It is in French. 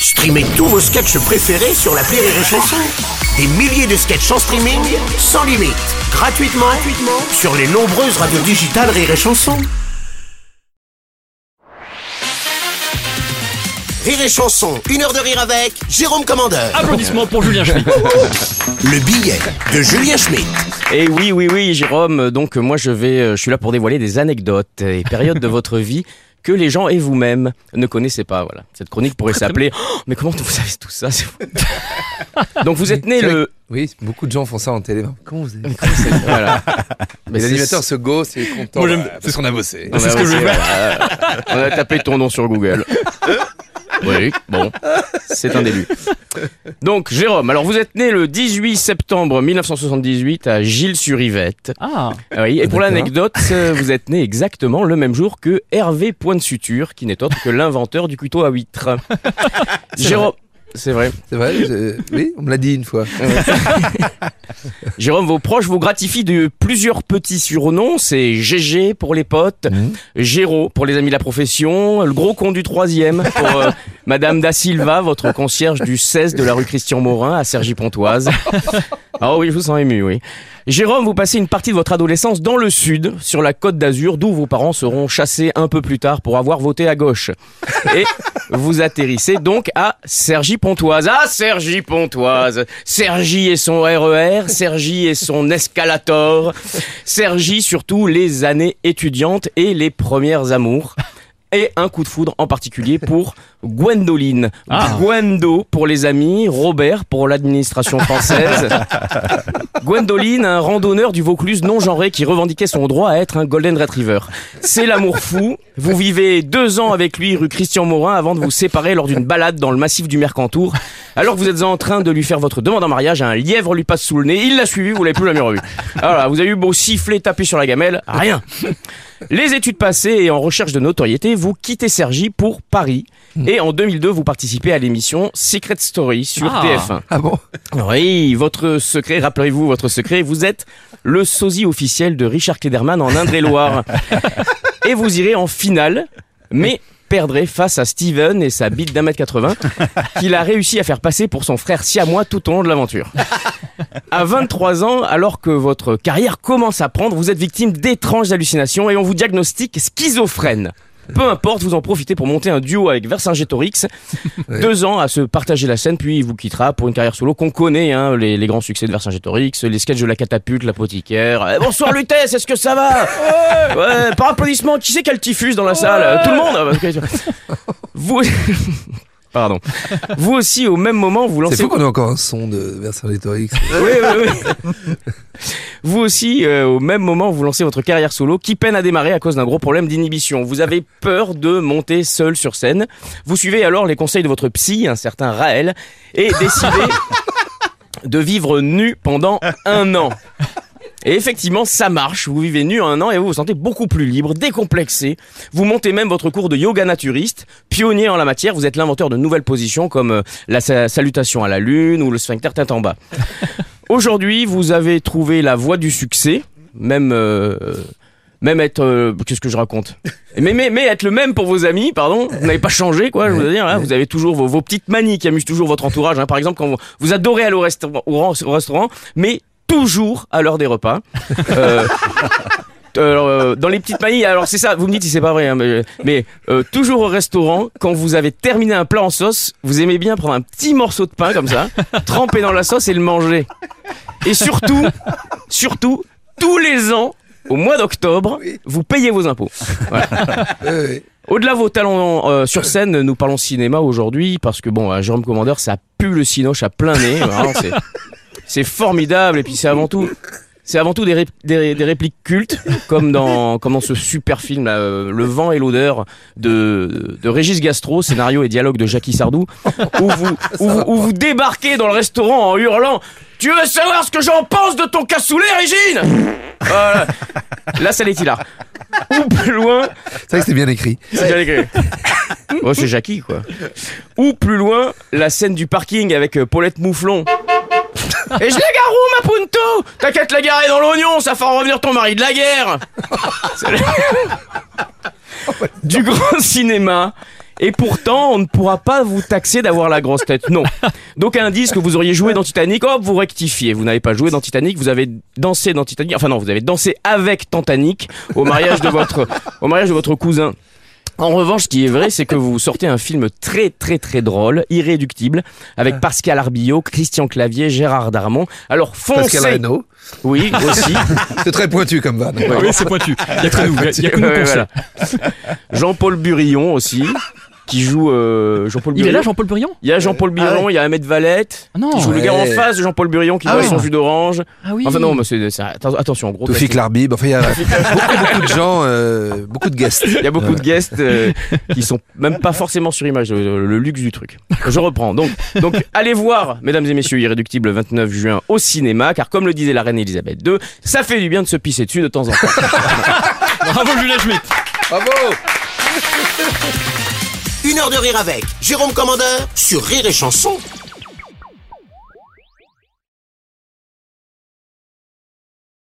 Streamez tous vos sketchs préférés sur la Rire et Chanson. Des milliers de sketchs en streaming, sans limite, gratuitement, gratuitement sur les nombreuses radios digitales Rire et Chanson. Rire et Chanson, une heure de rire avec Jérôme Commandeur. Applaudissements pour Julien Schmitt. Le billet de Julien Schmitt. Et Eh oui, oui, oui, Jérôme. Donc moi, je vais, euh, je suis là pour dévoiler des anecdotes et périodes de votre vie que les gens et vous-même ne connaissez pas. Voilà. Cette chronique pourrait s'appeler. Oh, mais comment vous savez tout ça. Donc vous êtes né le. Oui, beaucoup de gens font ça en télé. Comment vous avez Voilà. Mais Les c'est- animateurs se gossent et contents. Moi, euh, parce qu'on a bossé. On a c'est ce que je aussi, veux voilà. On a tapé ton nom sur Google. Oui, bon, c'est un début. Donc, Jérôme, alors vous êtes né le 18 septembre 1978 à Gilles-sur-Yvette. Ah, Ah Oui, et pour l'anecdote, euh, vous êtes né exactement le même jour que Hervé Point de Suture, qui n'est autre que l'inventeur du couteau à huître. Jérôme, c'est vrai. C'est vrai je- Oui, on me l'a dit une fois. Jérôme, vos proches vous gratifient de plusieurs petits surnoms. C'est GG pour les potes, Géraud pour les amis de la profession, le gros con du troisième pour euh, Madame Da Silva, votre concierge du 16 de la rue Christian Morin à Cergy-Pontoise. Ah oui, je vous sens ému, oui. Jérôme, vous passez une partie de votre adolescence dans le sud, sur la côte d'Azur, d'où vos parents seront chassés un peu plus tard pour avoir voté à gauche. Et vous atterrissez donc à Cergy-Pontoise. Ah, Cergy-Pontoise Cergy et son RER, Cergy et son escalator, Cergy surtout les années étudiantes et les premières amours. Et un coup de foudre en particulier pour Gwendoline. Ah. Gwendo pour les amis, Robert pour l'administration française. Gwendoline, un randonneur du Vaucluse non genré qui revendiquait son droit à être un Golden Retriever. C'est l'amour fou. Vous vivez deux ans avec lui rue Christian Morin avant de vous séparer lors d'une balade dans le massif du Mercantour. Alors que vous êtes en train de lui faire votre demande en mariage, un lièvre lui passe sous le nez. Il l'a suivi, vous l'avez plus jamais revu. Alors là, vous avez eu beau siffler, taper sur la gamelle, rien. Les études passées et en recherche de notoriété, vous quittez Sergi pour Paris. Et en 2002, vous participez à l'émission Secret Story sur Ah. TF1. Ah bon? Oui, votre secret, rappelez-vous votre secret, vous êtes le sosie officiel de Richard Klederman en Indre-et-Loire. et vous irez en finale, mais perdrez face à Steven et sa bite d'un mètre 80 qu'il a réussi à faire passer pour son frère siamois tout au long de l'aventure. À 23 ans, alors que votre carrière commence à prendre, vous êtes victime d'étranges hallucinations et on vous diagnostique schizophrène. Peu importe, vous en profitez pour monter un duo avec Vercingétorix. Deux ans à se partager la scène, puis il vous quittera pour une carrière solo qu'on connaît, hein, les, les grands succès de Vercingétorix, les sketchs de la catapulte, l'apothicaire. Eh, bonsoir Lutèce, est-ce que ça va ouais. par applaudissement, qui c'est qui a le typhus dans la salle? Euh, Tout le monde ok. Vous... Pardon. Vous aussi, au même moment, vous lancez... C'est fou qu'on ait encore un son de Vercingétorix. Oui, oui, oui. Vous aussi, euh, au même moment, vous lancez votre carrière solo qui peine à démarrer à cause d'un gros problème d'inhibition. Vous avez peur de monter seul sur scène. Vous suivez alors les conseils de votre psy, un certain Raël, et décidez de vivre nu pendant un an. Et effectivement, ça marche. Vous vivez nu un an et vous vous sentez beaucoup plus libre, décomplexé. Vous montez même votre cours de yoga naturiste, pionnier en la matière. Vous êtes l'inventeur de nouvelles positions comme euh, la sa- salutation à la lune ou le sphincter tête en bas. Aujourd'hui, vous avez trouvé la voie du succès, même euh, même être euh, qu'est-ce que je raconte? Mais, mais mais être le même pour vos amis, pardon. Vous n'avez pas changé quoi. Je veux dire, hein, vous avez toujours vos, vos petites manies qui amusent toujours votre entourage. hein. Par exemple, quand vous, vous adorez aller au au restaurant, mais toujours à l'heure des repas. Euh, euh, dans les petites manies, alors c'est ça, vous me dites si c'est pas vrai, hein, mais, mais, euh, toujours au restaurant, quand vous avez terminé un plat en sauce, vous aimez bien prendre un petit morceau de pain comme ça, tremper dans la sauce et le manger. Et surtout, surtout, tous les ans, au mois d'octobre, vous payez vos impôts. Ouais, ouais. Au-delà de vos talents euh, sur scène, nous parlons cinéma aujourd'hui parce que bon, à Jérôme Commandeur, ça pue le cinoche à plein nez. Vraiment, c'est, formidable et puis c'est avant tout, c'est avant tout des, des, des répliques cultes comme dans, comme dans ce super film là, euh, Le vent et l'odeur de, de Régis Gastro, scénario et dialogue de Jackie Sardou, où vous, où, vous- où vous débarquez dans le restaurant en hurlant. Tu veux savoir ce que j'en pense de ton cassoulet, Régine? Voilà. Là, ça l'est hilar. Ou plus loin, C'est vrai que c'est bien écrit. c'est bien écrit. Oh, c'est Jackie, quoi. Ou plus loin, la scène du parking avec euh, Paulette Mouflon. Et je la gare où, ma punto T'inquiète la garer dans l'oignon, ça fera revenir ton mari de la guerre Du grand cinéma Et pourtant, on ne pourra pas vous taxer d'avoir la grosse tête. Non. Donc un indice que vous auriez joué dans Titanic, hop, vous rectifiez. Vous n'avez pas joué dans Titanic, vous avez dansé dans Titanic. Enfin non, vous avez dansé avec Titanic au mariage de votre, au mariage de votre cousin. En revanche, ce qui est vrai, c'est que vous sortez un film très très très drôle, irréductible, avec Pascal Arbillot, Christian Clavier, Gérard Darmon. Alors foncez. Pascal Reynaud. Oui, aussi. C'est très pointu comme vanne. Oui, c'est pointu. Il y a que nous, il y a que nous Ouais, pour voilà. ça. Jean-Paul Burillon aussi, qui joue euh, Jean-Paul Il est Burillon. là, Jean-Paul Burillon Il y a Jean-Paul Burillon, il y a Ahmed Valette, Ah non. qui joue le gars en Ouais. face de Jean-Paul Burillon qui Ah boit son jus d'orange. Ah oui. Enfin non, mais c'est, c'est- atten- attention, gros. Toufik casting. Larbib. Enfin, il y a beaucoup, beaucoup de gens, euh, beaucoup de guests. Il y a beaucoup de guests euh, qui sont même pas forcément sur image, le, le luxe du truc. Je reprends. Donc, donc allez voir, mesdames et messieurs, Irréductible le 29 juin au cinéma, car comme le disait la reine Elisabeth II, ça fait du bien de se pisser dessus de temps en temps. Bravo, Julien Schmitt. Bravo Une heure de rire avec. Jérôme Commandeur sur Rire et Chanson